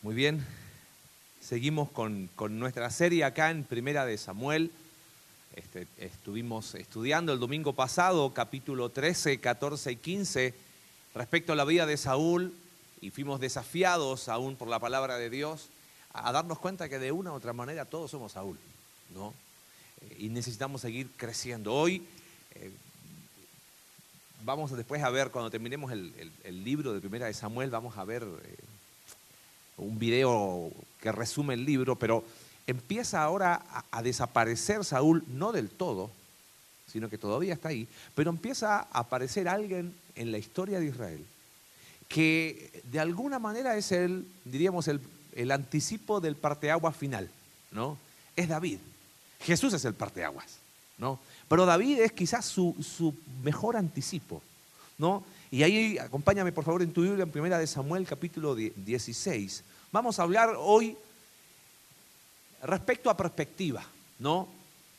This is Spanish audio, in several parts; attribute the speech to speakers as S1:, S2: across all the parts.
S1: Muy bien. Seguimos con, nuestra serie acá en Primera de Samuel. Este, estuvimos estudiando el domingo pasado capítulo 13, 14 y 15 respecto a la vida de Saúl y fuimos desafiados aún por la palabra de Dios a darnos cuenta que de una u otra manera todos somos Saúl, ¿no? Eh, y necesitamos seguir creciendo. Hoy eh, vamos después a ver, cuando terminemos el, libro de Primera de Samuel, vamos a ver eh, un video que resume el libro, pero empieza ahora a, desaparecer Saúl, no del todo, sino que todavía está ahí, pero empieza a aparecer alguien en la historia de Israel que de alguna manera es el, diríamos, el, el anticipo del parteaguas final, ¿no? Es David. Jesús es el parteaguas, ¿no? Pero David es quizás su, su mejor anticipo, ¿no? Y ahí acompáñame por favor en tu Biblia en Primera de Samuel capítulo 16. Vamos a hablar hoy respecto a perspectiva, ¿no?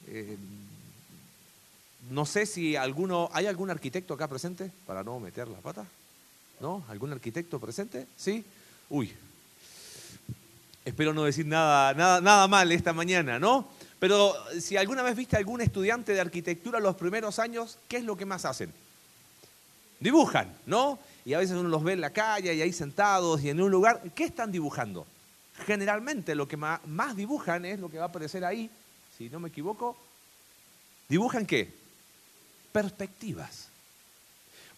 S1: Eh, no sé si alguno, ¿hay algún arquitecto acá presente para no meter la pata? ¿No? ¿Algún arquitecto presente? ¿Sí? Uy. Espero no decir nada, nada, nada mal esta mañana, ¿no? Pero si alguna vez viste a algún estudiante de arquitectura los primeros años, ¿qué es lo que más hacen? Dibujan, ¿no? Y a veces uno los ve en la calle y ahí sentados y en un lugar. ¿Qué están dibujando? Generalmente lo que más, dibujan es lo que va a aparecer ahí, si no me equivoco. ¿Dibujan qué? Perspectivas.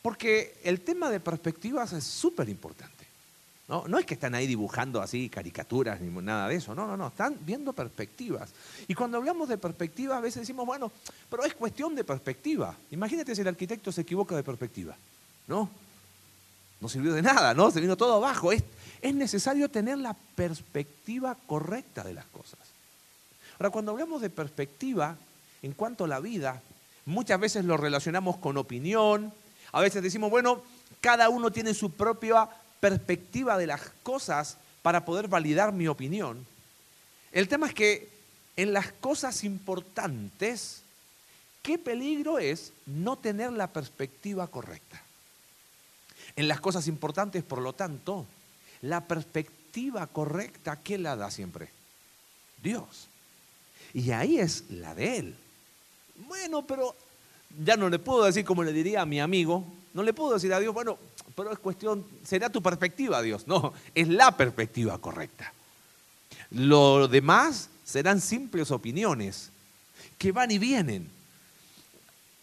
S1: Porque el tema de perspectivas es súper importante. ¿No? no es que están ahí dibujando así caricaturas ni nada de eso, no, no, no, están viendo perspectivas. Y cuando hablamos de perspectivas a veces decimos, bueno, pero es cuestión de perspectiva. Imagínate si el arquitecto se equivoca de perspectiva, ¿no? No sirvió de nada, ¿no? Se vino todo abajo. Es, es necesario tener la perspectiva correcta de las cosas. Ahora, cuando hablamos de perspectiva en cuanto a la vida, muchas veces lo relacionamos con opinión, a veces decimos, bueno, cada uno tiene su propia perspectiva de las cosas para poder validar mi opinión. El tema es que en las cosas importantes, qué peligro es no tener la perspectiva correcta en las cosas importantes, por lo tanto, la perspectiva correcta, ¿qué la da siempre? Dios. Y ahí es la de Él. Bueno, pero ya no le puedo decir como le diría a mi amigo, no le puedo decir a Dios, bueno, pero es cuestión, será tu perspectiva, Dios. No, es la perspectiva correcta. Lo demás serán simples opiniones que van y vienen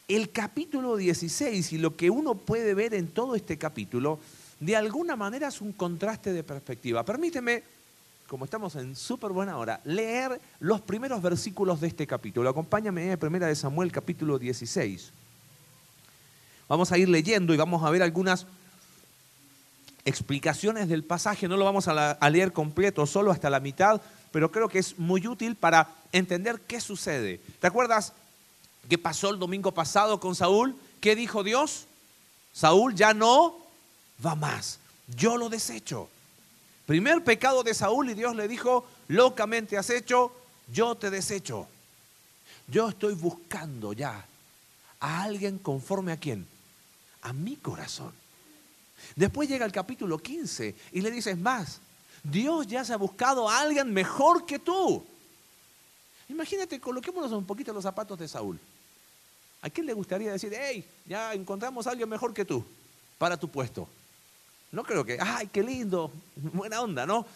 S1: el capítulo 16 y lo que uno puede ver en todo este capítulo, de alguna manera es un contraste de perspectiva. Permíteme, como estamos en súper buena hora, leer los primeros versículos de este capítulo. Acompáñame en Primera de Samuel, capítulo 16. Vamos a ir leyendo y vamos a ver algunas explicaciones del pasaje. No lo vamos a, leer completo, solo hasta la mitad, pero creo que es muy útil para entender qué sucede. ¿Te acuerdas ¿Qué pasó el domingo pasado con Saúl? ¿Qué dijo Dios? Saúl ya no va más. Yo lo desecho. Primer pecado de Saúl y Dios le dijo, locamente has hecho, yo te desecho. Yo estoy buscando ya a alguien conforme a quién? A mi corazón. Después llega el capítulo 15 y le dices más, Dios ya se ha buscado a alguien mejor que tú. Imagínate, coloquémonos un poquito los zapatos de Saúl. ¿A quién le gustaría decir, hey, ya encontramos a alguien mejor que tú para tu puesto? No creo que, ay, qué lindo, buena onda, ¿no?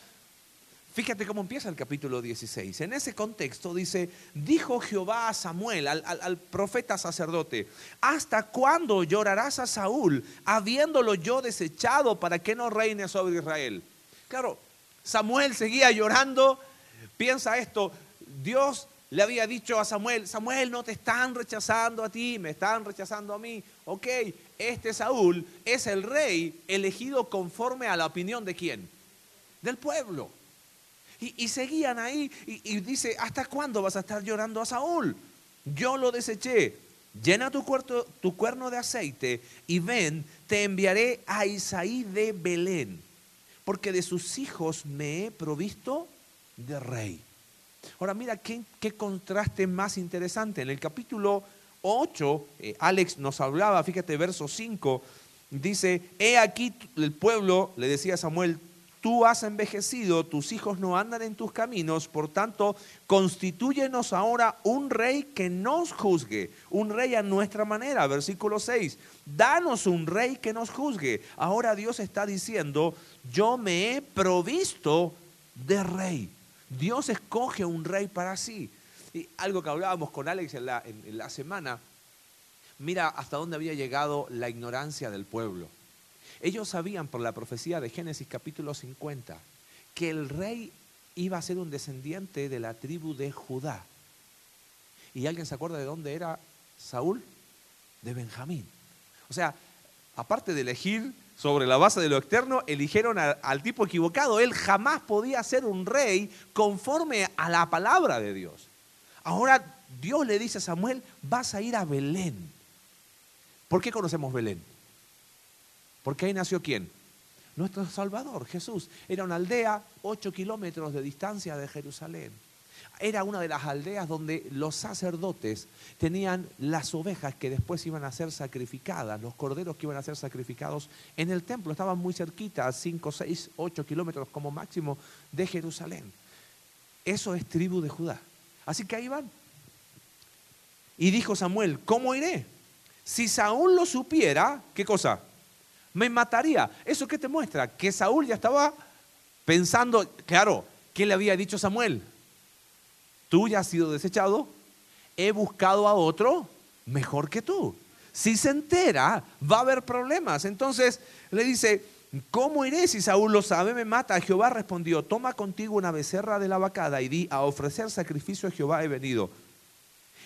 S1: Fíjate cómo empieza el capítulo 16. En ese contexto dice, dijo Jehová a Samuel, al, profeta sacerdote, ¿hasta cuándo llorarás a Saúl, habiéndolo yo desechado para que no reine sobre Israel? Claro, Samuel seguía llorando, piensa esto, Dios le había dicho a Samuel, Samuel, no te están rechazando a ti, me están rechazando a mí. Ok, este Saúl es el rey elegido conforme a la opinión de quién? Del pueblo. Y, seguían ahí y, dice, ¿hasta cuándo vas a estar llorando a Saúl? Yo lo deseché. Llena tu, cuerno de aceite y ven, te enviaré a Isaí de Belén, porque de sus hijos me he provisto de rey. Ahora mira qué, contraste más interesante. En el capítulo 8, eh, Alex nos hablaba, fíjate, verso 5, dice, he aquí el pueblo, le decía Samuel, tú has envejecido, tus hijos no andan en tus caminos, por tanto, constitúyenos ahora un rey que nos juzgue, un rey a nuestra manera. Versículo 6, danos un rey que nos juzgue. Ahora Dios está diciendo, yo me he provisto de rey. Dios escoge un rey para sí. Y algo que hablábamos con Alex en la, en la semana, mira hasta dónde había llegado la ignorancia del pueblo. Ellos sabían por la profecía de Génesis capítulo 50 que el rey iba a ser un descendiente de la tribu de Judá. ¿Y alguien se acuerda de dónde era Saúl? De Benjamín. O sea, aparte de elegir sobre la base de lo externo, eligieron al, tipo equivocado. Él jamás podía ser un rey conforme a la palabra de Dios. Ahora Dios le dice a Samuel, vas a ir a Belén. ¿Por qué conocemos Belén? Porque ahí nació quién? Nuestro Salvador, Jesús. Era una aldea, ocho kilómetros de distancia de Jerusalén. Era una de las aldeas donde los sacerdotes tenían las ovejas que después iban a ser sacrificadas, los corderos que iban a ser sacrificados en el templo. Estaban muy cerquita, a cinco, seis, ocho kilómetros como máximo de Jerusalén. Eso es tribu de Judá. Así que ahí van. Y dijo Samuel, ¿cómo iré? Si Saúl lo supiera, ¿qué cosa? Me mataría. ¿Eso qué te muestra? Que Saúl ya estaba pensando, claro, ¿qué le había dicho Samuel? Tú ya has sido desechado, he buscado a otro mejor que tú. Si se entera, va a haber problemas. Entonces le dice, ¿cómo iré si Saúl lo sabe? Me mata. Jehová respondió, toma contigo una becerra de la vacada y di, a ofrecer sacrificio a Jehová he venido.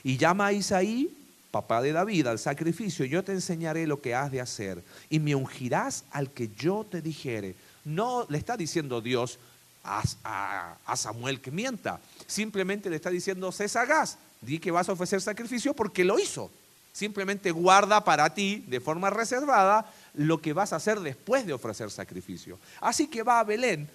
S1: Y llama a Isaí papá de David, al sacrificio, yo te enseñaré lo que has de hacer y me ungirás al que yo te dijere. No le está diciendo Dios a, Samuel que mienta, simplemente le está diciendo, sé sagaz, di que vas a ofrecer sacrificio porque lo hizo. Simplemente guarda para ti de forma reservada lo que vas a hacer después de ofrecer sacrificio. Así que va a Belén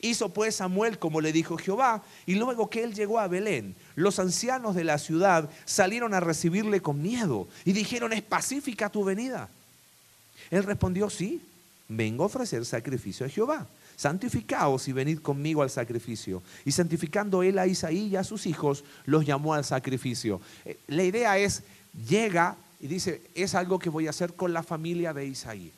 S1: Hizo pues Samuel como le dijo Jehová, y luego que él llegó a Belén, los ancianos de la ciudad salieron a recibirle con miedo y dijeron, ¿es pacífica tu venida? Él respondió, sí, vengo a ofrecer sacrificio a Jehová. Santificaos y venid conmigo al sacrificio. Y santificando él a Isaí y a sus hijos, los llamó al sacrificio. Eh, la idea es, llega y dice, es algo que voy a hacer con la familia de Isaí.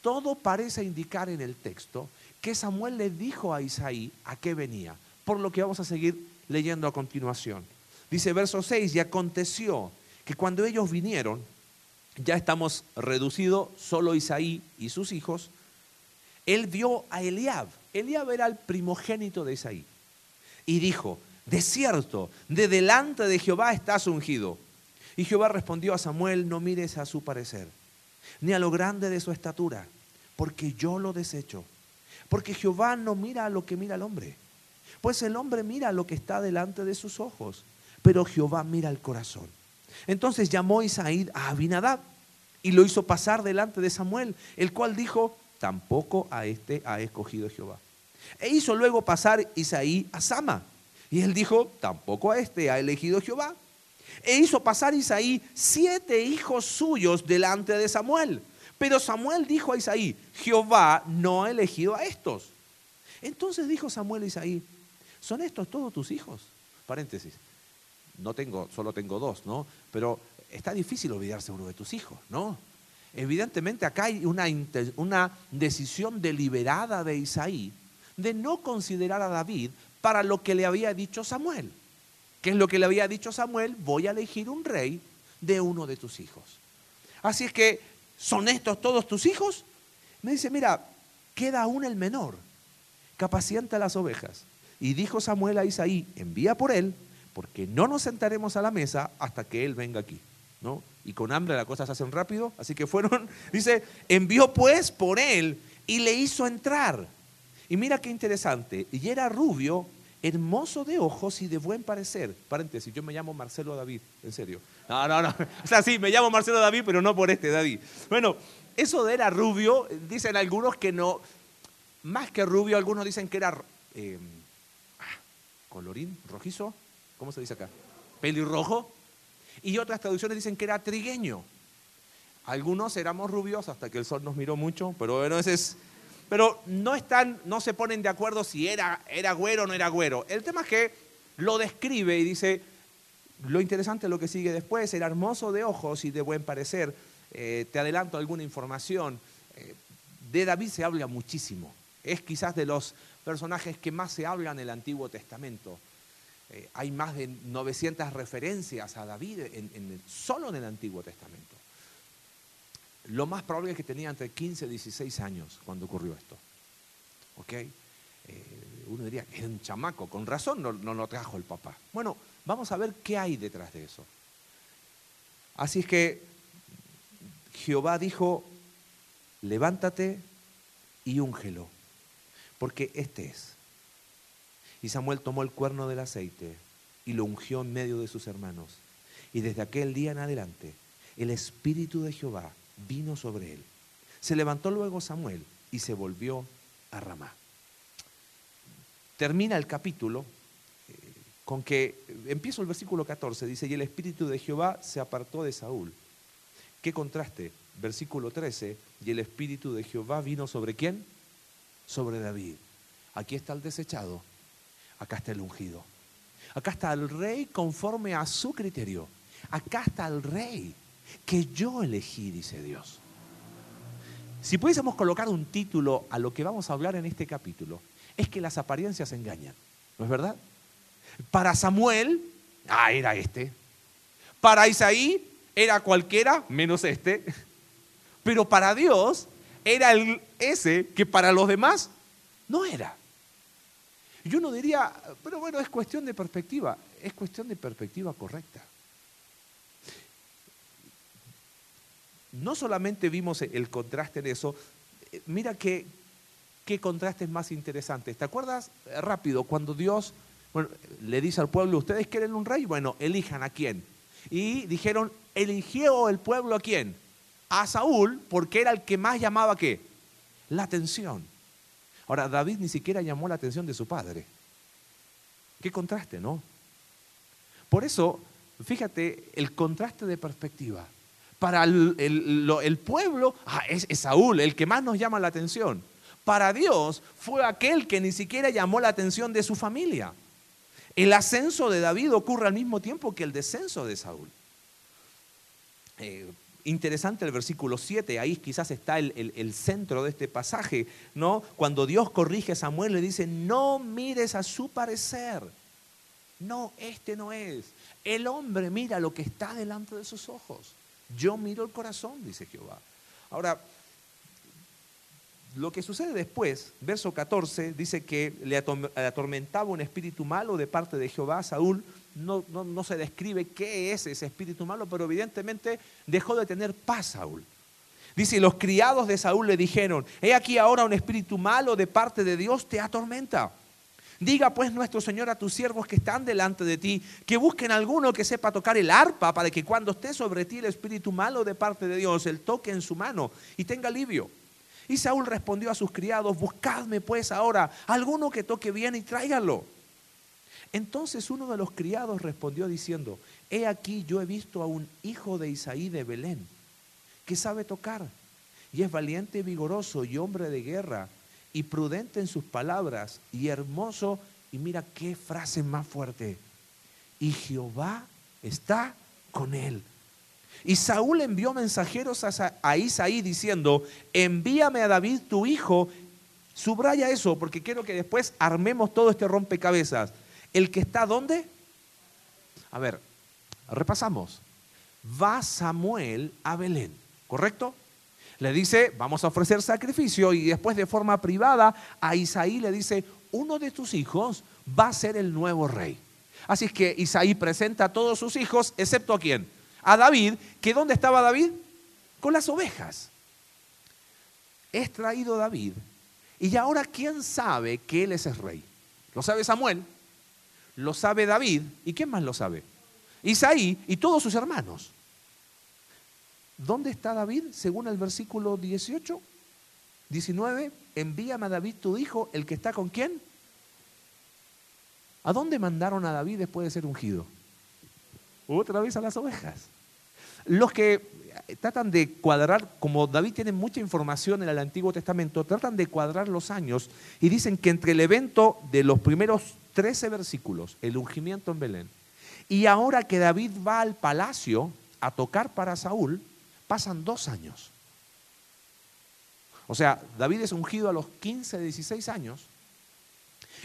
S1: Todo parece indicar en el texto que Samuel le dijo a Isaí a qué venía, por lo que vamos a seguir leyendo a continuación. Dice verso 6, y aconteció que cuando ellos vinieron, ya estamos reducidos, solo Isaí y sus hijos, él vio a Eliab. Eliab era el primogénito de Isaí. Y dijo, de cierto, de delante de Jehová estás ungido. Y Jehová respondió a Samuel, no mires a su parecer, ni a lo grande de su estatura, porque yo lo desecho. Porque Jehová no mira a lo que mira el hombre. Pues el hombre mira lo que está delante de sus ojos, pero Jehová mira el corazón. Entonces llamó Isaí a Abinadab y lo hizo pasar delante de Samuel, el cual dijo, tampoco a este ha escogido Jehová. E hizo luego pasar Isaí a Sama. Y él dijo, tampoco a este ha elegido Jehová. E hizo pasar Isaí siete hijos suyos delante de Samuel. Pero Samuel dijo a Isaí, Jehová no ha elegido a estos. Entonces dijo Samuel a Isaí, ¿son estos todos tus hijos? Paréntesis, no tengo, solo tengo dos, ¿no? Pero está difícil olvidarse uno de tus hijos, ¿no? Evidentemente acá hay una, una decisión deliberada de Isaí de no considerar a David para lo que le había dicho Samuel. ¿Qué es lo que le había dicho Samuel? Voy a elegir un rey de uno de tus hijos. Así es que ¿Son estos todos tus hijos? Me dice, mira, queda aún el menor, capacienta las ovejas. Y dijo Samuel a Isaí, envía por él, porque no nos sentaremos a la mesa hasta que él venga aquí. ¿no? Y con hambre las cosas se hacen rápido, así que fueron, dice, envió pues por él y le hizo entrar. Y mira qué interesante, y era rubio hermoso de ojos y de buen parecer. Paréntesis, yo me llamo Marcelo David, en serio. No, no, no. O sea, sí, me llamo Marcelo David, pero no por este David. Bueno, eso de era rubio, dicen algunos que no, más que rubio, algunos dicen que era eh, ah, colorín, rojizo, ¿cómo se dice acá? Pelirrojo. Y otras traducciones dicen que era trigueño. Algunos éramos rubios hasta que el sol nos miró mucho, pero bueno, ese es... Pero no están, no se ponen de acuerdo si era, era güero o no era güero. El tema es que lo describe y dice, lo interesante es lo que sigue después, era hermoso de ojos y de buen parecer. Eh, te adelanto alguna información. Eh, de David se habla muchísimo. Es quizás de los personajes que más se habla en el Antiguo Testamento. Eh, hay más de 900 referencias a David solo en el Antiguo Testamento. Lo más probable es que tenía entre 15 y 16 años cuando ocurrió esto. ¿Ok? uno diría que es un chamaco, con razón no, no lo trajo el papá. Bueno, vamos a ver qué hay detrás de eso. Así es que Jehová dijo, levántate y úngelo, porque este es. Y Samuel tomó el cuerno del aceite y lo ungió en medio de sus hermanos. Y desde aquel día en adelante, el Espíritu de Jehová vino sobre él. Se levantó luego Samuel y se volvió a Ramá. Termina el capítulo eh, con que, empiezo el versículo 14, dice, y el Espíritu de Jehová se apartó de Saúl Qué contraste. Versículo 13, y el Espíritu de Jehová vino sobre quién? Sobre David. Aquí está el desechado, acá está el ungido. Acá está el rey conforme a su criterio. Acá está el rey que yo elegí, dice Dios. Si pudiésemos colocar un título a lo que vamos a hablar en este capítulo, es que las apariencias engañan, ¿no es verdad? Para Samuel, ah, era este. Para Isaí, era cualquiera menos este, pero para Dios era el, ese que para los demás no era. Yo no diría, pero bueno, es cuestión de perspectiva, es cuestión de perspectiva correcta. No solamente vimos el contraste en eso, mira qué, qué contraste es más interesante. ¿Te acuerdas rápido cuando Dios le dice al pueblo, ustedes quieren un rey? Bueno, elijan a quién. Y dijeron, eligió el pueblo a quién? A Saúl, porque era el que más llamaba qué? La atención. Ahora, David ni siquiera llamó la atención de su padre. Qué contraste, ¿no? Por eso, fíjate el contraste de perspectiva. Para el, pueblo, ah, es, Saúl el que más nos llama la atención. Para Dios fue aquel que ni siquiera llamó la atención de su familia. El ascenso de David ocurre al mismo tiempo que el descenso de Saúl. Eh, interesante el versículo 7, ahí quizás está el, centro de este pasaje, ¿no? Cuando Dios corrige a Samuel le dice, no mires a su parecer. No, este no es. El hombre mira lo que está delante de sus ojos. Yo miro el corazón, dice Jehová. Ahora, lo que sucede después, verso 14, dice que le atormentaba un espíritu malo de parte de Jehová a Saúl. No, no, se describe qué es ese espíritu malo, pero evidentemente dejó de tener paz Saúl. Dice, los criados de Saúl le dijeron, he aquí ahora un espíritu malo de parte de Dios te atormenta. Diga pues nuestro Señor a tus siervos que están delante de ti, que busquen alguno que sepa tocar el arpa para que cuando esté sobre ti el espíritu malo de parte de Dios, él toque en su mano y tenga alivio. Y Saúl respondió a sus criados, buscadme pues ahora alguno que toque bien y tráigalo. Entonces uno de los criados respondió diciendo, he aquí yo he visto a un hijo de Isaí de Belén, que sabe tocar, y es valiente, vigoroso y hombre de guerra, y prudente en sus palabras, y hermoso, y mira qué frase más fuerte, y Jehová está con él. Y Saúl envió mensajeros a Isaí diciendo, envíame a David tu hijo. Subraya eso porque quiero que después armemos todo este rompecabezas. ¿El que está dónde? A ver, repasamos. Va Samuel a Belén, ¿correcto? Le dice, vamos a ofrecer sacrificio y después de forma privada a Isaí le dice, uno de tus hijos va a ser el nuevo rey. Así es que Isaí presenta a todos sus hijos, excepto a quién? a David, que ¿dónde estaba David? Con las ovejas. Es traído David. Y ahora, ¿quién sabe que él es el rey? Lo sabe Samuel, lo sabe David, ¿y quién más lo sabe? Isaí y todos sus hermanos. ¿Dónde está David? Según el versículo 18, 19, envíame a David tu hijo, el que está con quién. ¿A dónde mandaron a David después de ser ungido? Otra vez a las ovejas. los que tratan de cuadrar, como David tiene mucha información en el Antiguo Testamento, tratan de cuadrar los años y dicen que entre el evento de los primeros 13 versículos, el ungimiento en Belén, y ahora que David va al palacio a tocar para Saúl, pasan dos años. O sea, David es ungido a los 15, 16 años,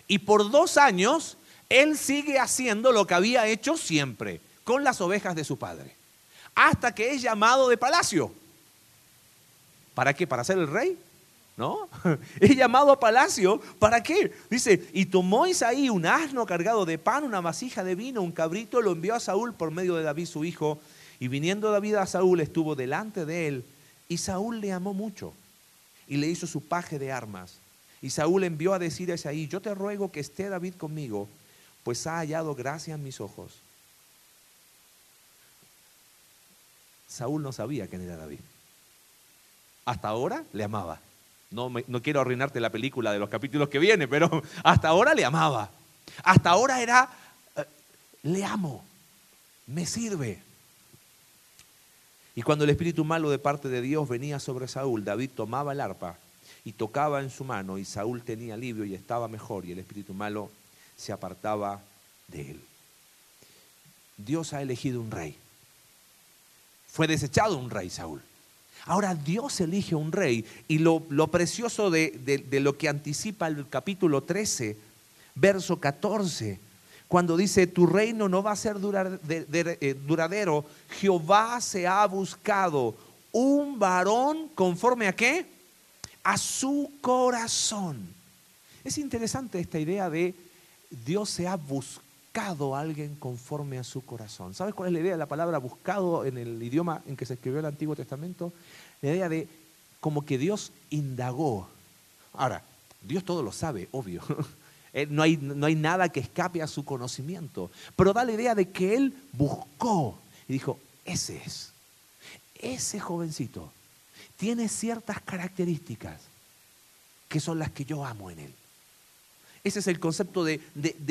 S1: y por dos años él sigue haciendo lo que había hecho siempre, con las ovejas de su padre hasta que es llamado de palacio. ¿Para qué? ¿Para ser el rey? ¿No? Es llamado a palacio. ¿Para qué? Dice, y tomó Isaí un asno cargado de pan, una vasija de vino, un cabrito, lo envió a Saúl por medio de David su hijo. Y viniendo David a Saúl, estuvo delante de él. Y Saúl le amó mucho y le hizo su paje de armas. Y Saúl envió a decir a Isaí, yo te ruego que esté David conmigo, pues ha hallado gracia en mis ojos. Saúl no sabía quién era David. Hasta ahora le amaba. No, no quiero arruinarte la película de los capítulos que viene, pero hasta ahora le amaba. Hasta ahora era, eh, le amo, me sirve. Y cuando el espíritu malo de parte de Dios venía sobre Saúl, David tomaba el arpa y tocaba en su mano y Saúl tenía alivio y estaba mejor y el espíritu malo se apartaba de él. Dios ha elegido un rey fue desechado un rey Saúl. Ahora Dios elige un rey y lo, precioso de, lo que anticipa el capítulo 13, verso 14, cuando dice, tu reino no va a ser eh, duradero, Jehová se ha buscado un varón conforme a qué? A su corazón. Es interesante esta idea de Dios se ha buscado a alguien conforme a su corazón. ¿Sabes cuál es la idea de la palabra buscado en el idioma en que se escribió el Antiguo Testamento? La idea de como que Dios indagó. Ahora, Dios todo lo sabe, obvio. No hay, no hay nada que escape a su conocimiento. Pero da la idea de que Él buscó y dijo, ese es. Ese jovencito tiene ciertas características que son las que yo amo en Él. Ese es el concepto de,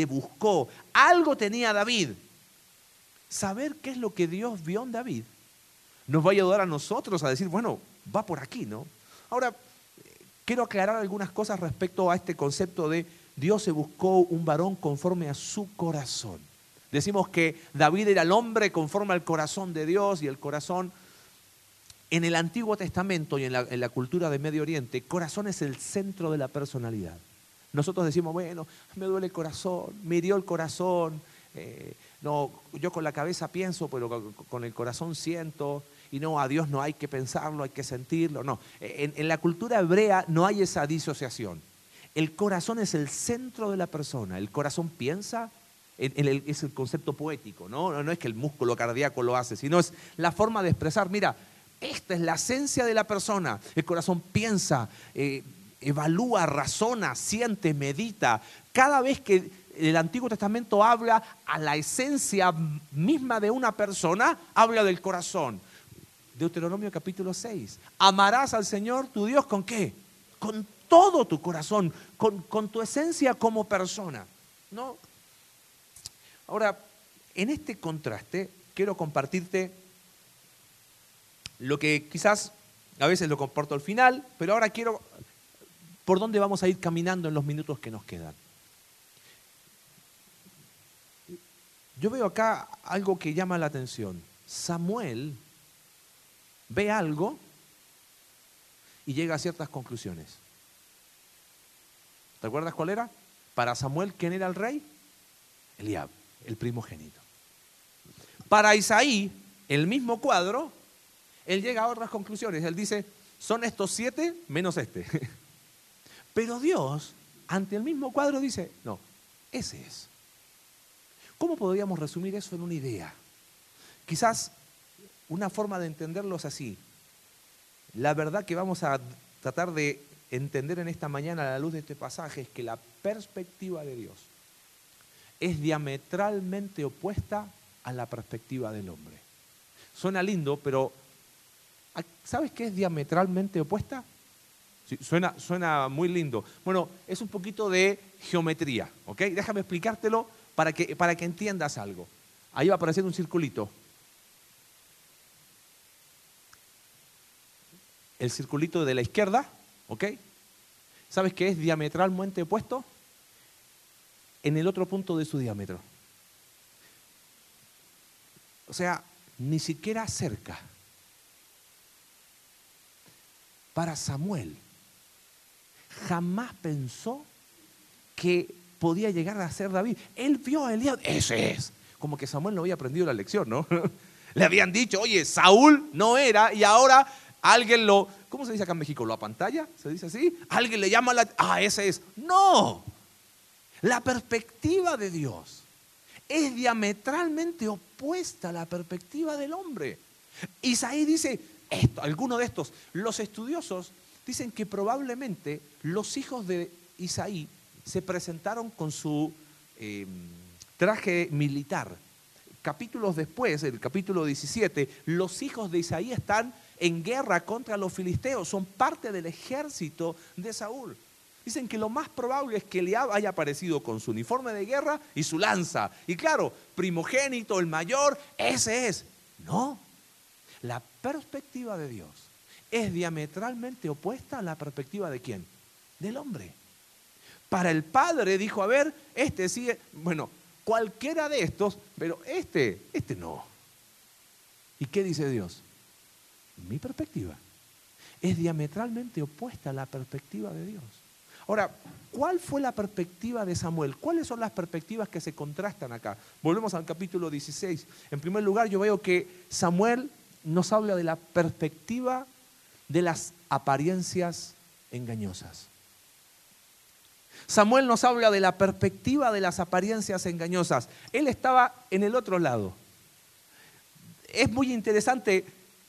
S1: buscó. Algo tenía David. Saber qué es lo que Dios vio en David nos va a ayudar a nosotros a decir, bueno, va por aquí, ¿no? Ahora, quiero aclarar algunas cosas respecto a este concepto de Dios se buscó un varón conforme a su corazón. Decimos que David era el hombre conforme al corazón de Dios y el corazón en el Antiguo Testamento y en la, cultura de Medio Oriente, corazón es el centro de la personalidad. Nosotros decimos, bueno, me duele el corazón, me hirió el corazón, eh, no, yo con la cabeza pienso, pero con el corazón siento, y no, a Dios no hay que pensarlo, hay que sentirlo. No, en, la cultura hebrea no hay esa disociación. El corazón es el centro de la persona, el corazón piensa, es el concepto poético, ¿no? ¿no? es que el músculo cardíaco lo hace, sino es la forma de expresar, mira, esta es la esencia de la persona, el corazón piensa, eh, evalúa, razona, siente, medita. Cada vez que el Antiguo Testamento habla a la esencia misma de una persona, habla del corazón. Deuteronomio capítulo 6. Amarás al Señor tu Dios con qué? Con todo tu corazón, con, con tu esencia como persona. ¿no? Ahora, en este contraste, quiero compartirte lo que quizás a veces lo comparto al final, pero ahora quiero por dónde vamos a ir caminando en los minutos que nos quedan. Yo veo acá algo que llama la atención. Samuel ve algo y llega a ciertas conclusiones. ¿Te acuerdas cuál era? Para Samuel, ¿quién era el rey? Eliab, el primogénito. Para Isaí, el mismo cuadro, él llega a otras conclusiones. Él dice, son estos siete menos este. Pero Dios, ante el mismo cuadro, dice, no, ese es. ¿Cómo podríamos resumir eso en una idea? Quizás una forma de entenderlo es así. La verdad que vamos a tratar de entender en esta mañana a la luz de este pasaje es que la perspectiva de Dios es diametralmente opuesta a la perspectiva del hombre. Suena lindo, pero ¿sabes qué es diametralmente opuesta? suena, suena muy lindo. Bueno, es un poquito de geometría, ¿ok? Déjame explicártelo para que, para que entiendas algo. Ahí va a aparecer un circulito. el circulito de la izquierda, ¿ok? ¿Sabes qué es diametralmente opuesto? En el otro punto de su diámetro. O sea, ni siquiera cerca. Para Samuel, jamás pensó que podía llegar a ser David. Él vio a Elías, ese es. Como que Samuel no había aprendido la lección, ¿no? Le habían dicho, oye, Saúl no era y ahora alguien lo, ¿cómo se dice acá en México? ¿Lo apantalla? ¿Se dice así? Alguien le llama la, ah, ese es. No, la perspectiva de Dios es diametralmente opuesta a la perspectiva del hombre. Isaí dice, esto, alguno de estos, los estudiosos dicen que probablemente los hijos de Isaí se presentaron con su em, traje militar. Capítulos después, el capítulo 17, los hijos de Isaí están en guerra contra los filisteos, son parte del ejército de Saúl. Dicen que lo más probable es que Eliab haya aparecido con su uniforme de guerra y su lanza. Y claro, primogénito, el mayor, ese es. No, la perspectiva de Dios es diametralmente opuesta a la perspectiva de quién? Del hombre. Para el padre dijo, a ver, este sigue, bueno, cualquiera de estos, pero este, este no. ¿Y qué dice Dios? Mi perspectiva es diametralmente opuesta a la perspectiva de Dios. Ahora, ¿cuál fue la perspectiva de Samuel? ¿Cuáles son las perspectivas que se contrastan acá? Volvemos al capítulo 16. En primer lugar, yo veo que Samuel nos habla de la perspectiva de las apariencias engañosas. Samuel nos habla de la perspectiva de las apariencias engañosas. Él estaba en el otro lado. Es muy interesante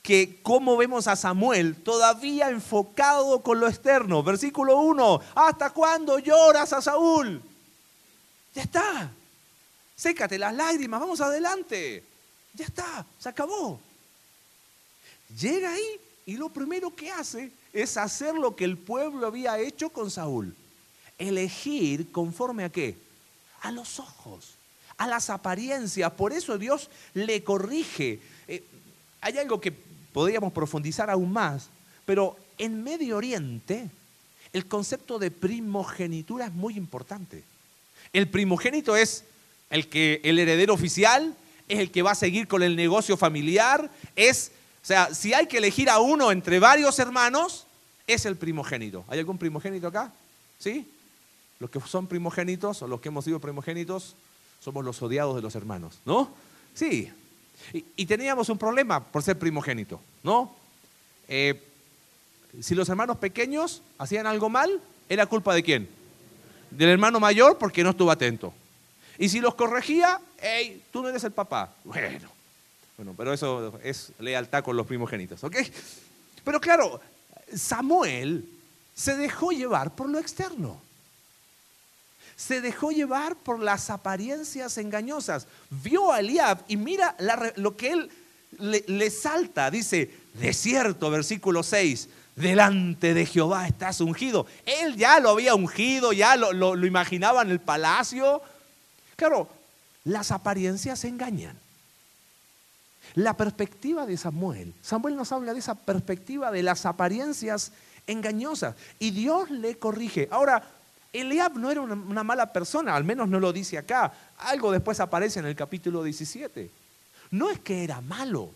S1: que cómo vemos a Samuel todavía enfocado con lo externo. Versículo 1, ¿hasta cuándo lloras a Saúl? Ya está. Sécate las lágrimas, vamos adelante. Ya está, se acabó. Llega ahí y lo primero que hace es hacer lo que el pueblo había hecho con Saúl elegir conforme a qué? A los ojos, a las apariencias. Por eso Dios le corrige. Eh, hay algo que podríamos profundizar aún más, pero en Medio Oriente el concepto de primogenitura es muy importante. El primogénito es el que el heredero oficial, es el que va a seguir con el negocio familiar, es, o sea, si hay que elegir a uno entre varios hermanos, es el primogénito. ¿Hay algún primogénito acá? ¿Sí? Los que son primogénitos o los que hemos sido primogénitos somos los odiados de los hermanos, ¿no? Sí. Y, teníamos un problema por ser primogénito, ¿no? Eh, si los hermanos pequeños hacían algo mal, ¿era culpa de quién? Del hermano mayor porque no estuvo atento. Y si los corregía, hey, tú no eres el papá. Bueno, bueno, pero eso es lealtad con los primogénitos, ¿ok? Pero claro, Samuel se dejó llevar por lo externo se dejó llevar por las apariencias engañosas. Vio a Eliab y mira lo que él le, salta. Dice, desierto, versículo 6, delante de Jehová estás ungido. Él ya lo había ungido, ya lo, lo imaginaba en el palacio. Claro, las apariencias engañan. La perspectiva de Samuel, Samuel nos habla de esa perspectiva de las apariencias engañosas y Dios le corrige. Ahora, Eliab no era una, mala persona, al menos no lo dice acá. Algo después aparece en el capítulo 17. No es que era malo,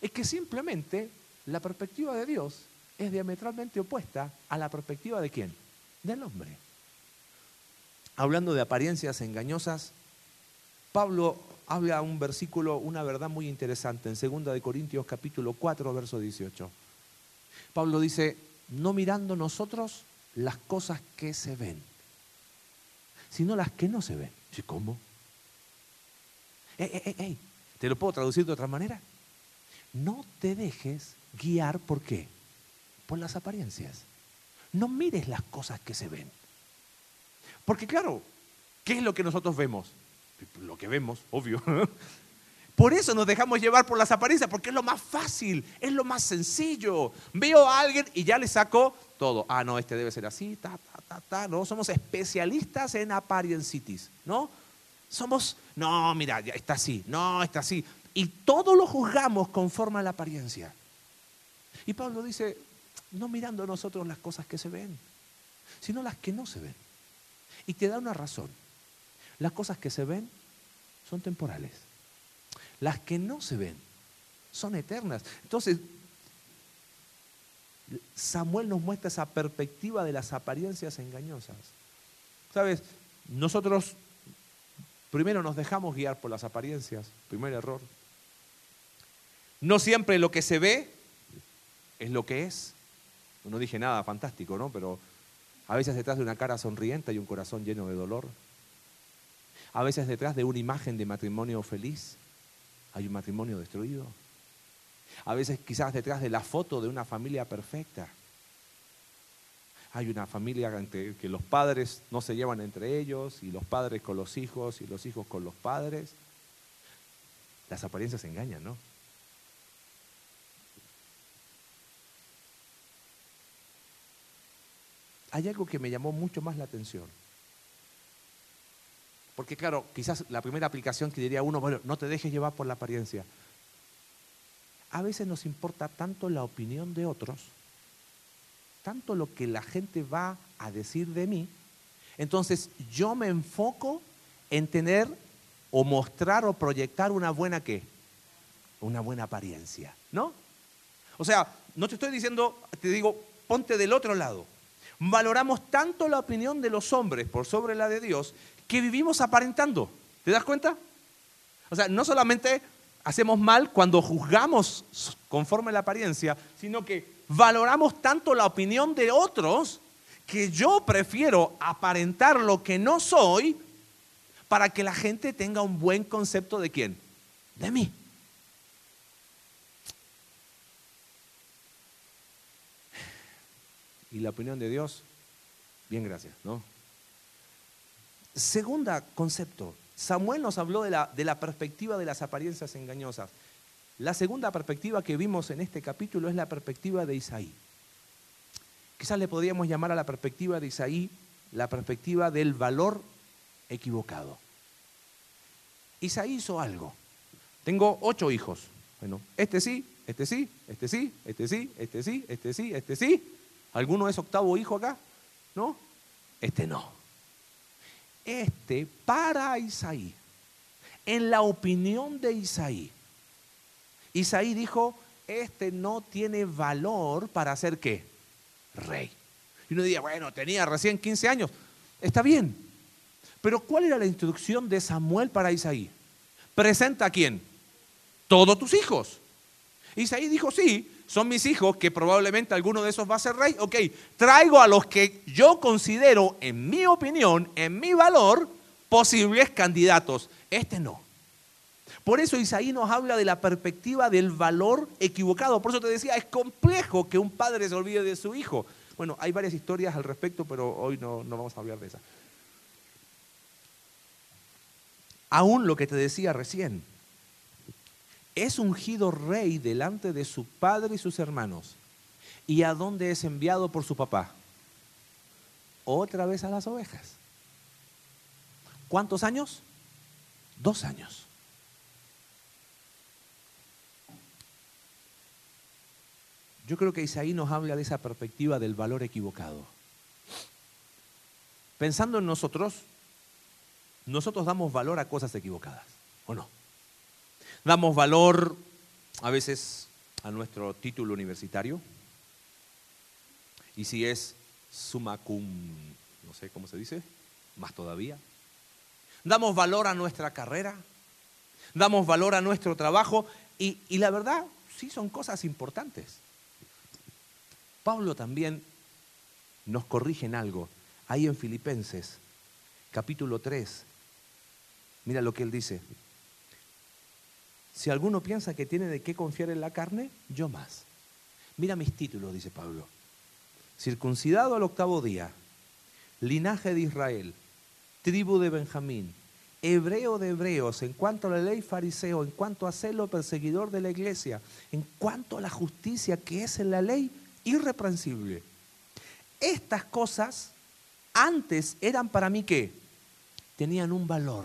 S1: es que simplemente la perspectiva de Dios es diametralmente opuesta a la perspectiva de quién? Del hombre. Hablando de apariencias engañosas, Pablo habla un versículo, una verdad muy interesante en 2 de Corintios capítulo 4, verso 18. Pablo dice, no mirando nosotros las cosas que se ven, sino las que no se ven. ¿Y cómo? ¿Te lo puedo traducir de otra manera? No te dejes guiar por qué? Por las apariencias. No mires las cosas que se ven. Porque claro, ¿qué es lo que nosotros vemos? Lo que vemos, obvio. Por eso nos dejamos llevar por las apariencias, porque es lo más fácil, es lo más sencillo. Veo a alguien y ya le saco todo. Ah, no, este debe ser así, ta, ta, ta, ta. No, somos especialistas en apariencitis, ¿no? Somos, no, mira, está así, no, está así. Y todo lo juzgamos conforme a la apariencia. Y Pablo dice, no mirando nosotros las cosas que se ven, sino las que no se ven. Y te da una razón. Las cosas que se ven son temporales. Las que no se ven son eternas. Entonces, Samuel nos muestra esa perspectiva de las apariencias engañosas. ¿Sabes? Nosotros primero nos dejamos guiar por las apariencias, primer error. No siempre lo que se ve es lo que es. No dije nada fantástico, ¿no? Pero a veces detrás de una cara sonriente hay un corazón lleno de dolor. A veces detrás de una imagen de matrimonio feliz hay un matrimonio destruido. A veces quizás detrás de la foto de una familia perfecta hay una familia que los padres no se llevan entre ellos y los padres con los hijos y los hijos con los padres. Las apariencias engañan, ¿no? Hay algo que me llamó mucho más la atención. Porque claro, quizás la primera aplicación que diría uno, bueno, no te dejes llevar por la apariencia. A veces nos importa tanto la opinión de otros, tanto lo que la gente va a decir de mí, entonces yo me enfoco en tener o mostrar o proyectar una buena qué? Una buena apariencia, ¿no? O sea, no te estoy diciendo, te digo, ponte del otro lado. Valoramos tanto la opinión de los hombres por sobre la de Dios que vivimos aparentando. ¿Te das cuenta? O sea, no solamente hacemos mal cuando juzgamos conforme la apariencia, sino que valoramos tanto la opinión de otros que yo prefiero aparentar lo que no soy para que la gente tenga un buen concepto de quién? De mí. Y la opinión de Dios, bien gracias, ¿no? Segunda concepto, Samuel nos habló de la, de la perspectiva de las apariencias engañosas. La segunda perspectiva que vimos en este capítulo es la perspectiva de Isaí. Quizás le podríamos llamar a la perspectiva de Isaí la perspectiva del valor equivocado. Isaí hizo algo. Tengo ocho hijos. Bueno, este sí, este sí, este sí, este sí, este sí, este sí, este sí. ¿Alguno es octavo hijo acá? ¿No? Este no este para Isaí, en la opinión de Isaí. Isaí dijo, este no tiene valor para ser qué? Rey. Y uno diría, bueno, tenía recién 15 años. Está bien. Pero ¿cuál era la instrucción de Samuel para Isaí? Presenta a quién? Todos tus hijos. Isaí dijo, sí, son mis hijos, que probablemente alguno de esos va a ser rey. Ok, traigo a los que yo considero, en mi opinión, en mi valor, posibles candidatos. Este no. Por eso Isaí nos habla de la perspectiva del valor equivocado. Por eso te decía, es complejo que un padre se olvide de su hijo. Bueno, hay varias historias al respecto, pero hoy no, no vamos a hablar de esa. Aún lo que te decía recién, es ungido rey delante de su padre y sus hermanos. ¿Y a dónde es enviado por su papá? Otra vez a las ovejas. ¿Cuántos años? Dos años. Yo creo que Isaí nos habla de esa perspectiva del valor equivocado. Pensando en nosotros, nosotros damos valor a cosas equivocadas, ¿o no? Damos valor a veces a nuestro título universitario. Y si es summa cum, no sé cómo se dice, más todavía. Damos valor a nuestra carrera. Damos valor a nuestro trabajo. Y, y la verdad, sí son cosas importantes. Pablo también nos corrige en algo. Ahí en Filipenses, capítulo 3. Mira lo que él dice. Si alguno piensa que tiene de qué confiar en la carne, yo más. Mira mis títulos, dice Pablo. Circuncidado al octavo día, linaje de Israel, tribu de Benjamín, hebreo de hebreos, en cuanto a la ley fariseo, en cuanto a celo perseguidor de la iglesia, en cuanto a la justicia que es en la ley irreprensible. Estas cosas antes eran para mí que tenían un valor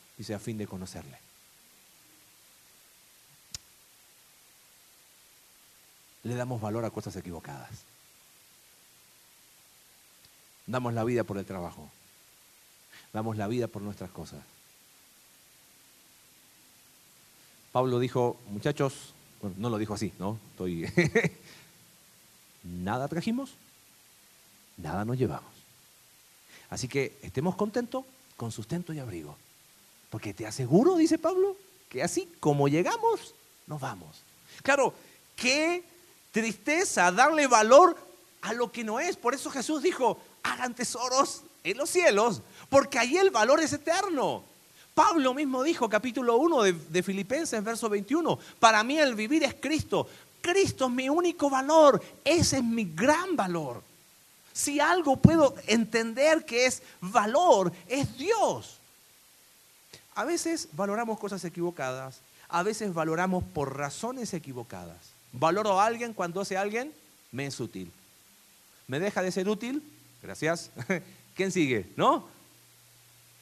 S1: dice, a fin de conocerle. Le damos valor a cosas equivocadas. Damos la vida por el trabajo. Damos la vida por nuestras cosas. Pablo dijo, muchachos, bueno, no lo dijo así, ¿no? Estoy. nada trajimos, nada nos llevamos. Así que estemos contentos con sustento y abrigo. Porque te aseguro, dice Pablo, que así como llegamos, nos vamos. Claro, qué tristeza darle valor a lo que no es. Por eso Jesús dijo, hagan tesoros en los cielos, porque ahí el valor es eterno. Pablo mismo dijo, capítulo 1 de, de, Filipenses, verso 21, para mí el vivir es Cristo. Cristo es mi único valor, ese es mi gran valor. Si algo puedo entender que es valor, es Dios. A veces valoramos cosas equivocadas, a veces valoramos por razones equivocadas. Valoro a alguien cuando ese alguien me es útil. ¿Me deja de ser útil? Gracias. ¿Quién sigue? ¿No?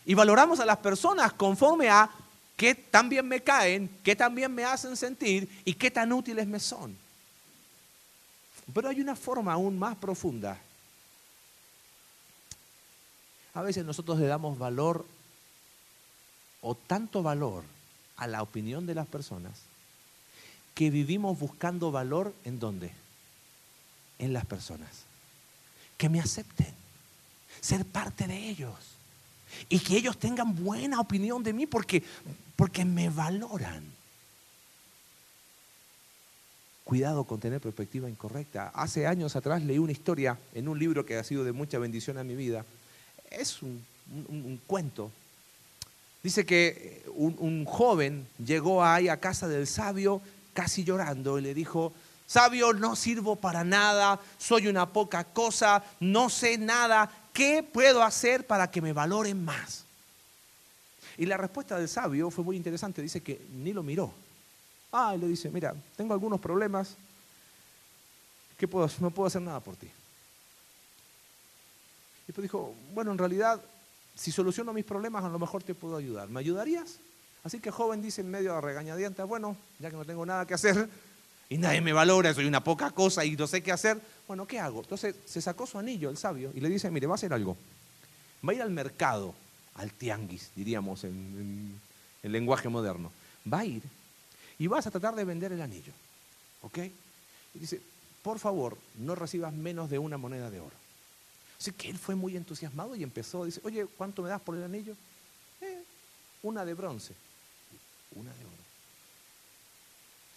S1: Y valoramos a las personas conforme a qué tan bien me caen, qué tan bien me hacen sentir y qué tan útiles me son. Pero hay una forma aún más profunda. A veces nosotros le damos valor o tanto valor a la opinión de las personas que vivimos buscando valor en dónde? En las personas. Que me acepten, ser parte de ellos y que ellos tengan buena opinión de mí porque, porque me valoran. Cuidado con tener perspectiva incorrecta. Hace años atrás leí una historia en un libro que ha sido de mucha bendición a mi vida. Es un, un, un cuento. Dice que un, joven llegó ahí a casa del sabio casi llorando y le dijo, sabio, no sirvo para nada, soy una poca cosa, no sé nada, ¿qué puedo hacer para que me valoren más? Y la respuesta del sabio fue muy interesante, dice que ni lo miró. Ah, y le dice, mira, tengo algunos problemas, ¿qué puedo, no puedo hacer nada por ti. Y después dijo, bueno, en realidad, si soluciono mis problemas, a lo mejor te puedo ayudar. ¿Me ayudarías? Así que joven dice en medio de regañadientes, bueno, ya que no tengo nada que hacer y nadie me valora, soy una poca cosa y no sé qué hacer, bueno, ¿qué hago? Entonces se sacó su anillo, el sabio, y le dice, mire, va a hacer algo. Va a ir al mercado, al tianguis, diríamos en, en lenguaje moderno. Va a ir y vas a tratar de vender el anillo. ¿Ok? Y dice, por favor, no recibas menos de una moneda de oro. Así que él fue muy entusiasmado y empezó, dice, oye, ¿cuánto me das por el anillo? Eh, una de bronce, una de oro.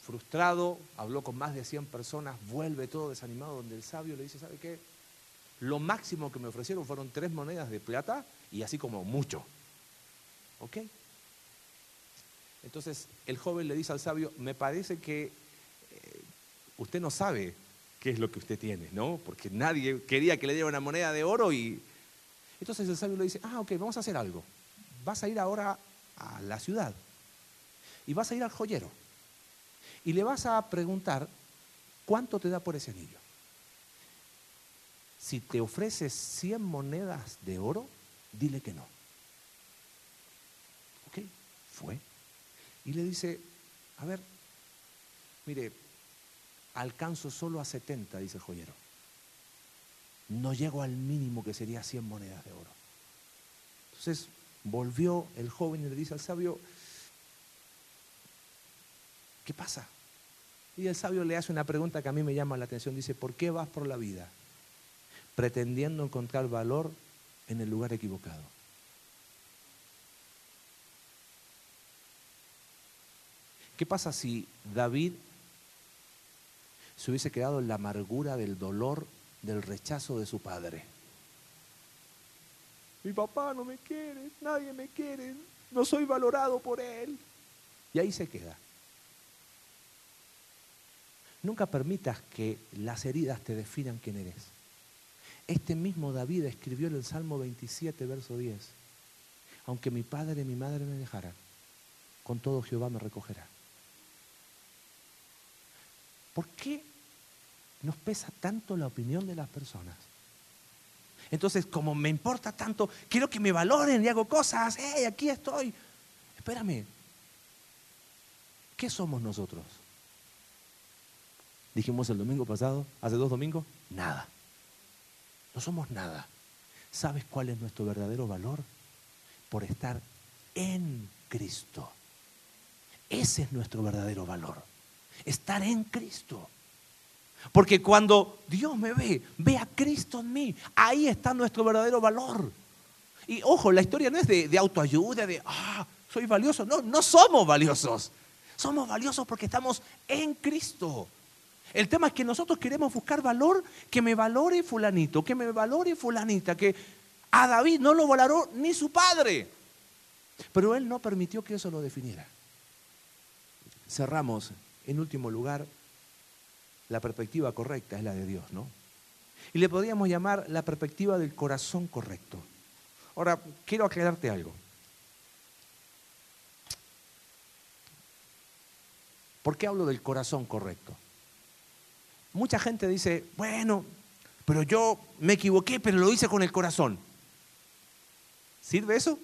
S1: Frustrado, habló con más de 100 personas, vuelve todo desanimado, donde el sabio le dice, ¿sabe qué? Lo máximo que me ofrecieron fueron tres monedas de plata y así como mucho. ¿Ok? Entonces el joven le dice al sabio, me parece que eh, usted no sabe qué es lo que usted tiene, ¿no? Porque nadie quería que le diera una moneda de oro y... Entonces el sabio le dice, ah, ok, vamos a hacer algo. Vas a ir ahora a la ciudad y vas a ir al joyero y le vas a preguntar cuánto te da por ese anillo. Si te ofrece 100 monedas de oro, dile que no. ¿Ok? Fue y le dice, a ver, mire, alcanzo solo a 70, dice el joyero. No llego al mínimo que sería 100 monedas de oro. Entonces volvió el joven y le dice al sabio, ¿qué pasa? Y el sabio le hace una pregunta que a mí me llama la atención. Dice, ¿por qué vas por la vida pretendiendo encontrar valor en el lugar equivocado? ¿Qué pasa si David se hubiese quedado en la amargura del dolor del rechazo de su padre? Mi papá no me quiere, nadie me quiere, no soy valorado por él. Y ahí se queda. Nunca permitas que las heridas te definan quién eres. Este mismo David escribió en el Salmo 27, verso 10. Aunque mi padre y mi madre me dejaran, con todo Jehová me recogerá. ¿Por qué nos pesa tanto la opinión de las personas? Entonces, como me importa tanto, quiero que me valoren y hago cosas. ¡Hey, aquí estoy! Espérame. ¿Qué somos nosotros? Dijimos el domingo pasado, hace dos domingos, nada. No somos nada. ¿Sabes cuál es nuestro verdadero valor? Por estar en Cristo. Ese es nuestro verdadero valor. Estar en Cristo. Porque cuando Dios me ve, ve a Cristo en mí. Ahí está nuestro verdadero valor. Y ojo, la historia no es de, autoayuda, de, ah, soy valioso. No, no somos valiosos. Somos valiosos porque estamos en Cristo. El tema es que nosotros queremos buscar valor, que me valore fulanito, que me valore fulanita, que a David no lo valoró ni su padre. Pero él no permitió que eso lo definiera. Cerramos, en último lugar, la perspectiva correcta es la de Dios, ¿no? Y le podríamos llamar la perspectiva del corazón correcto. Ahora, quiero aclararte algo. ¿Por qué hablo del corazón correcto? Mucha gente dice, bueno, pero yo me equivoqué, pero lo hice con el corazón. ¿Sirve eso?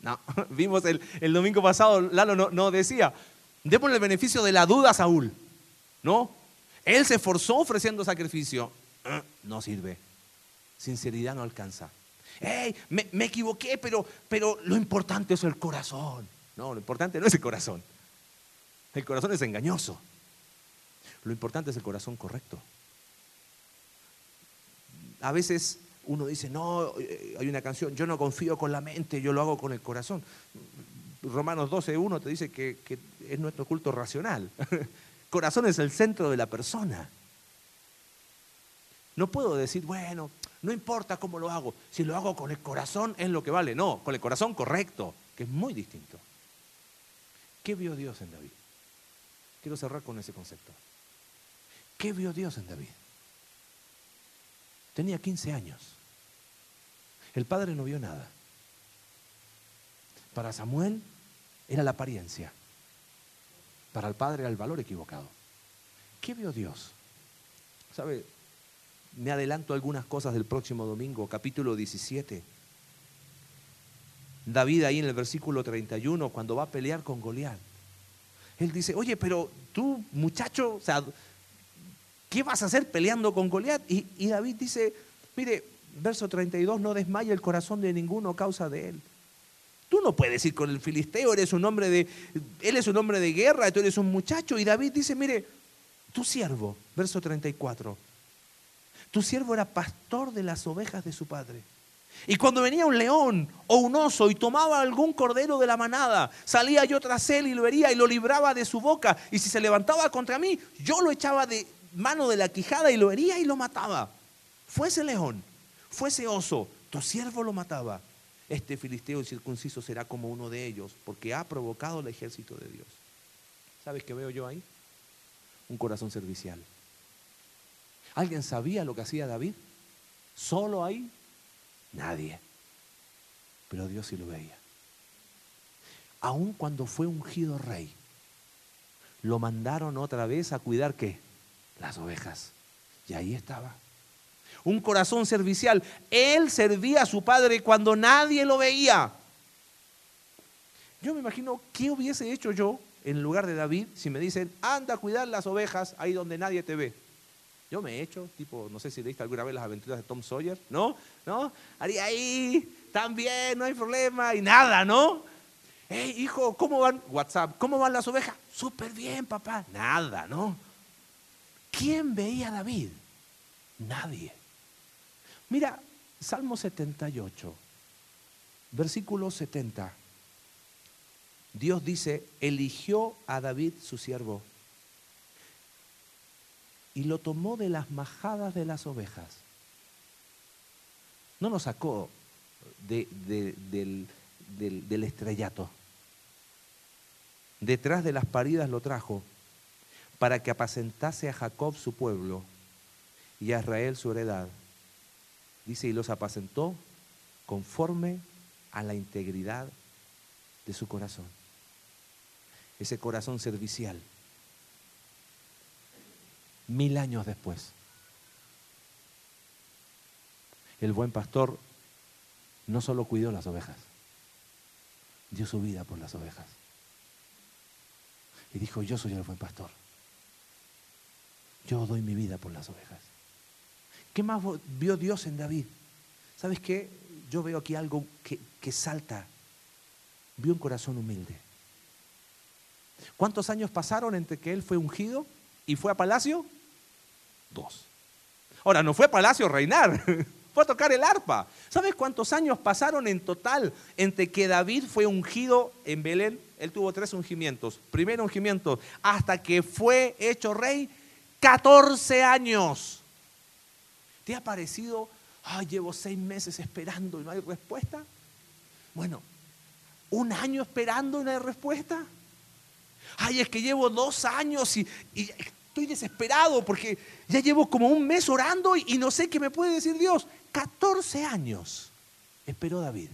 S1: No, vimos el, domingo pasado, Lalo no, no decía, démosle el beneficio de la duda a Saúl. ¿No? Él se esforzó ofreciendo sacrificio. Ah, no sirve. Sinceridad no alcanza. Hey, me, me, equivoqué, pero, pero lo importante es el corazón. No, lo importante no es el corazón. El corazón es engañoso. Lo importante es el corazón correcto. A veces uno dice, no, eh, hay una canción, yo no confío con la mente, yo lo hago con el corazón. Romanos 12, 1 te dice que, que es nuestro culto racional. corazón es el centro de la persona. No puedo decir, bueno, no importa cómo lo hago, si lo hago con el corazón es lo que vale. No, con el corazón correcto, que es muy distinto. ¿Qué vio Dios en David? Quiero cerrar con ese concepto. ¿Qué vio Dios en David? Tenía 15 años. El padre no vio nada. Para Samuel era la apariencia. Para el padre era el valor equivocado. ¿Qué vio Dios? ¿Sabe? Me adelanto algunas cosas del próximo domingo, capítulo 17. David ahí en el versículo 31, cuando va a pelear con Goliat. Él dice, oye, pero tú, muchacho, o sea, ¿qué vas a hacer peleando con Goliat? Y, David dice, mire, verso 32, no desmaya el corazón de ninguno a causa de él. Tú no puedes ir con el filisteo, eres un hombre de, él es un hombre de guerra, tú eres un muchacho. Y David dice, mire, tu siervo, verso 34, tu siervo era pastor de las ovejas de su padre. Y cuando venía un león o un oso y tomaba algún cordero de la manada, salía yo tras él y lo hería y lo libraba de su boca. Y si se levantaba contra mí, yo lo echaba de, mano de la quijada y lo hería y lo mataba. Fuese león, fuese oso, tu siervo lo mataba. Este filisteo circunciso será como uno de ellos, porque ha provocado el ejército de Dios. ¿Sabes qué veo yo ahí? Un corazón servicial. ¿Alguien sabía lo que hacía David? Solo ahí, nadie. Pero Dios sí lo veía. Aun cuando fue ungido rey, lo mandaron otra vez a cuidar qué? las ovejas. Y ahí estaba. Un corazón servicial. Él servía a su padre cuando nadie lo veía. Yo me imagino qué hubiese hecho yo en lugar de David si me dicen, anda a cuidar las ovejas ahí donde nadie te ve. Yo me he hecho, tipo, no sé si leíste alguna vez las aventuras de Tom Sawyer, ¿no? ¿No? Haría ahí, también, no hay problema, y nada, ¿no? Hey, hijo, ¿cómo van? WhatsApp, ¿cómo van las ovejas? Súper bien, papá. Nada, ¿no? ¿Quién veía a David? Nadie. Mira, Salmo 78, versículo 70. Dios dice, eligió a David su siervo y lo tomó de las majadas de las ovejas. No lo sacó del, del estrellato. Detrás de las paridas lo trajo para que apacentase a Jacob su pueblo y a Israel su heredad. Dice, y los apacentó conforme a la integridad de su corazón. Ese corazón servicial. Mil años después, el buen pastor no solo cuidó las ovejas, dio su vida por las ovejas. Y dijo, yo soy el buen pastor. Yo doy mi vida por las ovejas. ¿Qué más vio Dios en David? ¿Sabes qué? Yo veo aquí algo que, que salta. Vio un corazón humilde. ¿Cuántos años pasaron entre que él fue ungido y fue a palacio? Dos. Ahora, no fue a palacio reinar, fue a tocar el arpa. ¿Sabes cuántos años pasaron en total entre que David fue ungido en Belén? Él tuvo tres ungimientos. Primer ungimiento, hasta que fue hecho rey, 14 años. ¿Te ha parecido, ay, llevo seis meses esperando y no hay respuesta? Bueno, un año esperando y no hay respuesta. Ay, es que llevo dos años y, estoy desesperado porque ya llevo como un mes orando y, y no sé qué me puede decir Dios. 14 años esperó David.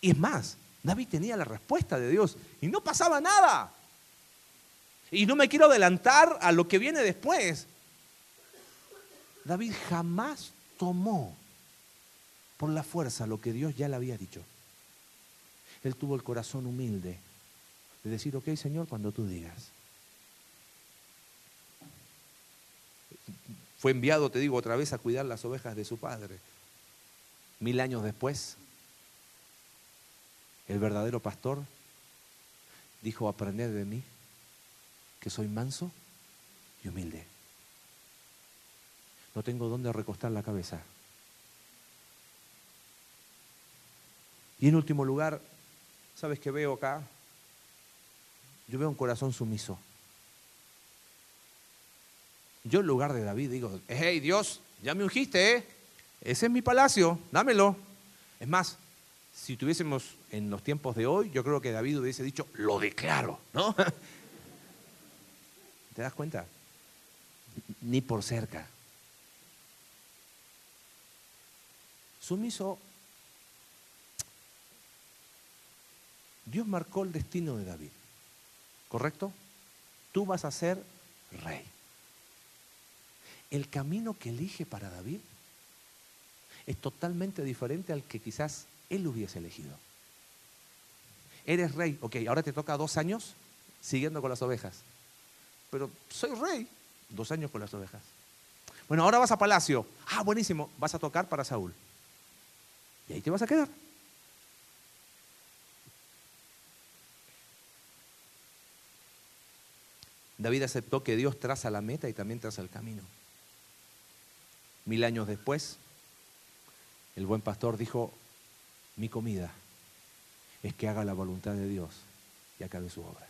S1: Y es más, David tenía la respuesta de Dios y no pasaba nada. Y no me quiero adelantar a lo que viene después. David jamás tomó por la fuerza lo que Dios ya le había dicho. Él tuvo el corazón humilde de decir, ok Señor, cuando tú digas. Fue enviado, te digo otra vez, a cuidar las ovejas de su padre. Mil años después, el verdadero pastor dijo, aprended de mí, que soy manso y humilde. No tengo dónde recostar la cabeza. Y en último lugar, ¿sabes qué veo acá? Yo veo un corazón sumiso. Yo en lugar de David digo, hey Dios, ya me ungiste, ¿eh? Ese es mi palacio, dámelo. Es más, si tuviésemos en los tiempos de hoy, yo creo que David hubiese dicho, lo declaro, ¿no? ¿Te das cuenta? Ni por cerca. Sumiso, Dios marcó el destino de David, ¿correcto? Tú vas a ser rey. El camino que elige para David es totalmente diferente al que quizás él hubiese elegido. Eres rey, ok, ahora te toca dos años siguiendo con las ovejas. Pero soy rey, dos años con las ovejas. Bueno, ahora vas a palacio. Ah, buenísimo, vas a tocar para Saúl. Y ahí te vas a quedar. David aceptó que Dios traza la meta y también traza el camino. Mil años después, el buen pastor dijo, mi comida es que haga la voluntad de Dios y acabe su obra.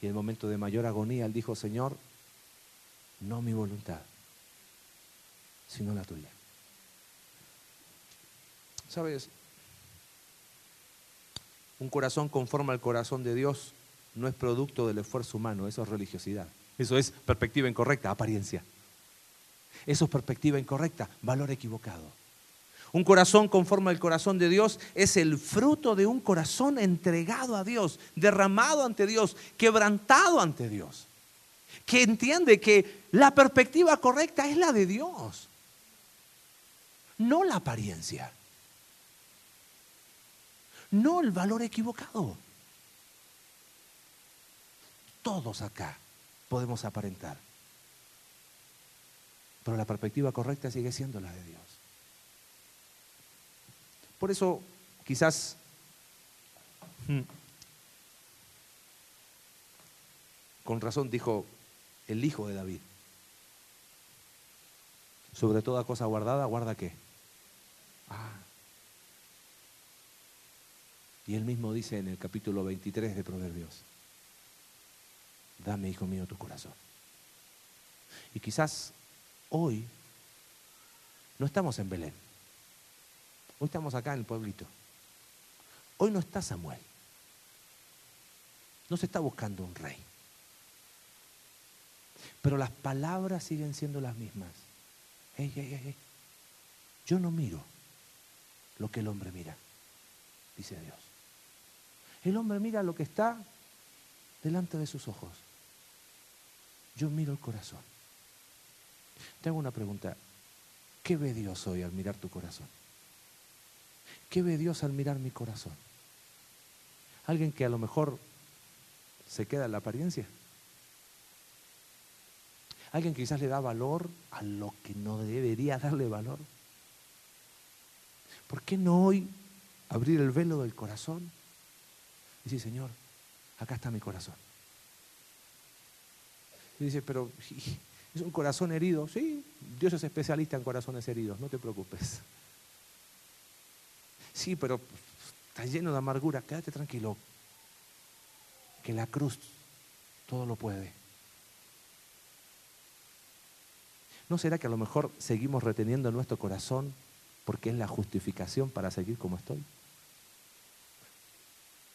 S1: Y en el momento de mayor agonía, él dijo, Señor, no mi voluntad, sino la tuya. ¿Sabes? Un corazón conforme al corazón de Dios no es producto del esfuerzo humano, eso es religiosidad. Eso es perspectiva incorrecta, apariencia. Eso es perspectiva incorrecta, valor equivocado. Un corazón conforme al corazón de Dios es el fruto de un corazón entregado a Dios, derramado ante Dios, quebrantado ante Dios, que entiende que la perspectiva correcta es la de Dios, no la apariencia no el valor equivocado. Todos acá podemos aparentar, pero la perspectiva correcta sigue siendo la de Dios. Por eso, quizás hmm, con razón dijo el hijo de David, sobre toda cosa guardada, guarda qué? Ah, y él mismo dice en el capítulo 23 de Proverbios, dame, hijo mío, tu corazón. Y quizás hoy no estamos en Belén. Hoy estamos acá en el pueblito. Hoy no está Samuel. No se está buscando un rey. Pero las palabras siguen siendo las mismas. Yo no miro lo que el hombre mira, dice Dios. El hombre mira lo que está delante de sus ojos. Yo miro el corazón. Te hago una pregunta. ¿Qué ve Dios hoy al mirar tu corazón? ¿Qué ve Dios al mirar mi corazón? Alguien que a lo mejor se queda en la apariencia. Alguien que quizás le da valor a lo que no debería darle valor. ¿Por qué no hoy abrir el velo del corazón y decir, Señor, acá está mi corazón? Y dice, pero es un corazón herido. Sí, Dios es especialista en corazones heridos, no te preocupes. Sí, pero está lleno de amargura, quédate tranquilo, que la cruz todo lo puede. ¿No será que a lo mejor seguimos reteniendo en nuestro corazón porque es la justificación para seguir como estoy?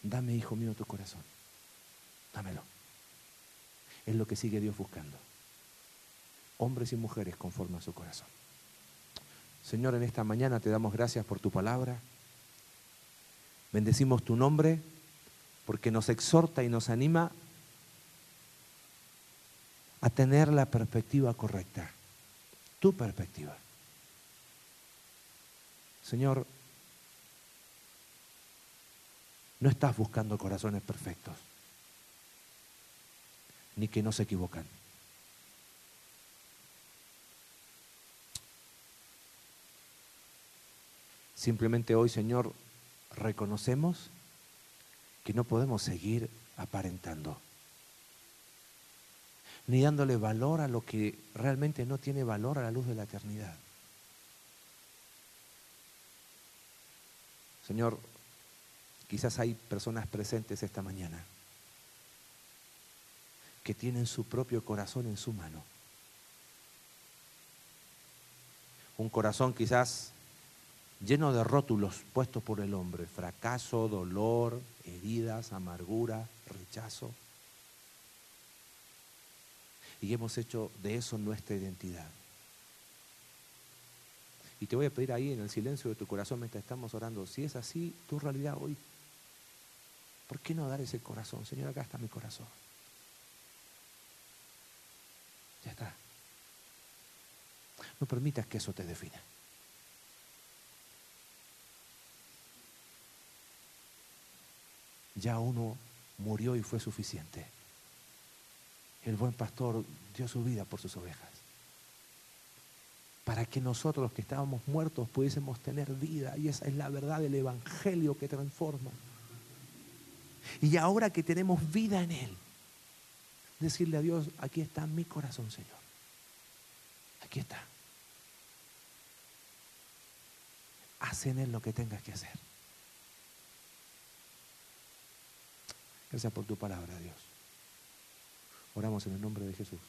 S1: Dame, hijo mío, tu corazón. Dámelo. Es lo que sigue Dios buscando. Hombres y mujeres conforme a su corazón. Señor, en esta mañana te damos gracias por tu palabra. Bendecimos tu nombre porque nos exhorta y nos anima a tener la perspectiva correcta, tu perspectiva. Señor, no estás buscando corazones perfectos, ni que no se equivocan. Simplemente hoy, Señor, reconocemos que no podemos seguir aparentando, ni dándole valor a lo que realmente no tiene valor a la luz de la eternidad. Señor, quizás hay personas presentes esta mañana que tienen su propio corazón en su mano. Un corazón quizás lleno de rótulos puestos por el hombre, fracaso, dolor, heridas, amargura, rechazo. Y hemos hecho de eso nuestra identidad. Y te voy a pedir ahí en el silencio de tu corazón mientras estamos orando, si es así tu realidad hoy, ¿por qué no dar ese corazón? Señor, acá está mi corazón. Ya está. No permitas que eso te defina. ya uno murió y fue suficiente. El buen pastor dio su vida por sus ovejas. Para que nosotros que estábamos muertos pudiésemos tener vida. Y esa es la verdad del Evangelio que transforma. Y ahora que tenemos vida en Él, decirle a Dios, aquí está mi corazón, Señor. Aquí está. Haz en Él lo que tengas que hacer. Gracias por tu palabra, Dios. Oramos en el nombre de Jesús.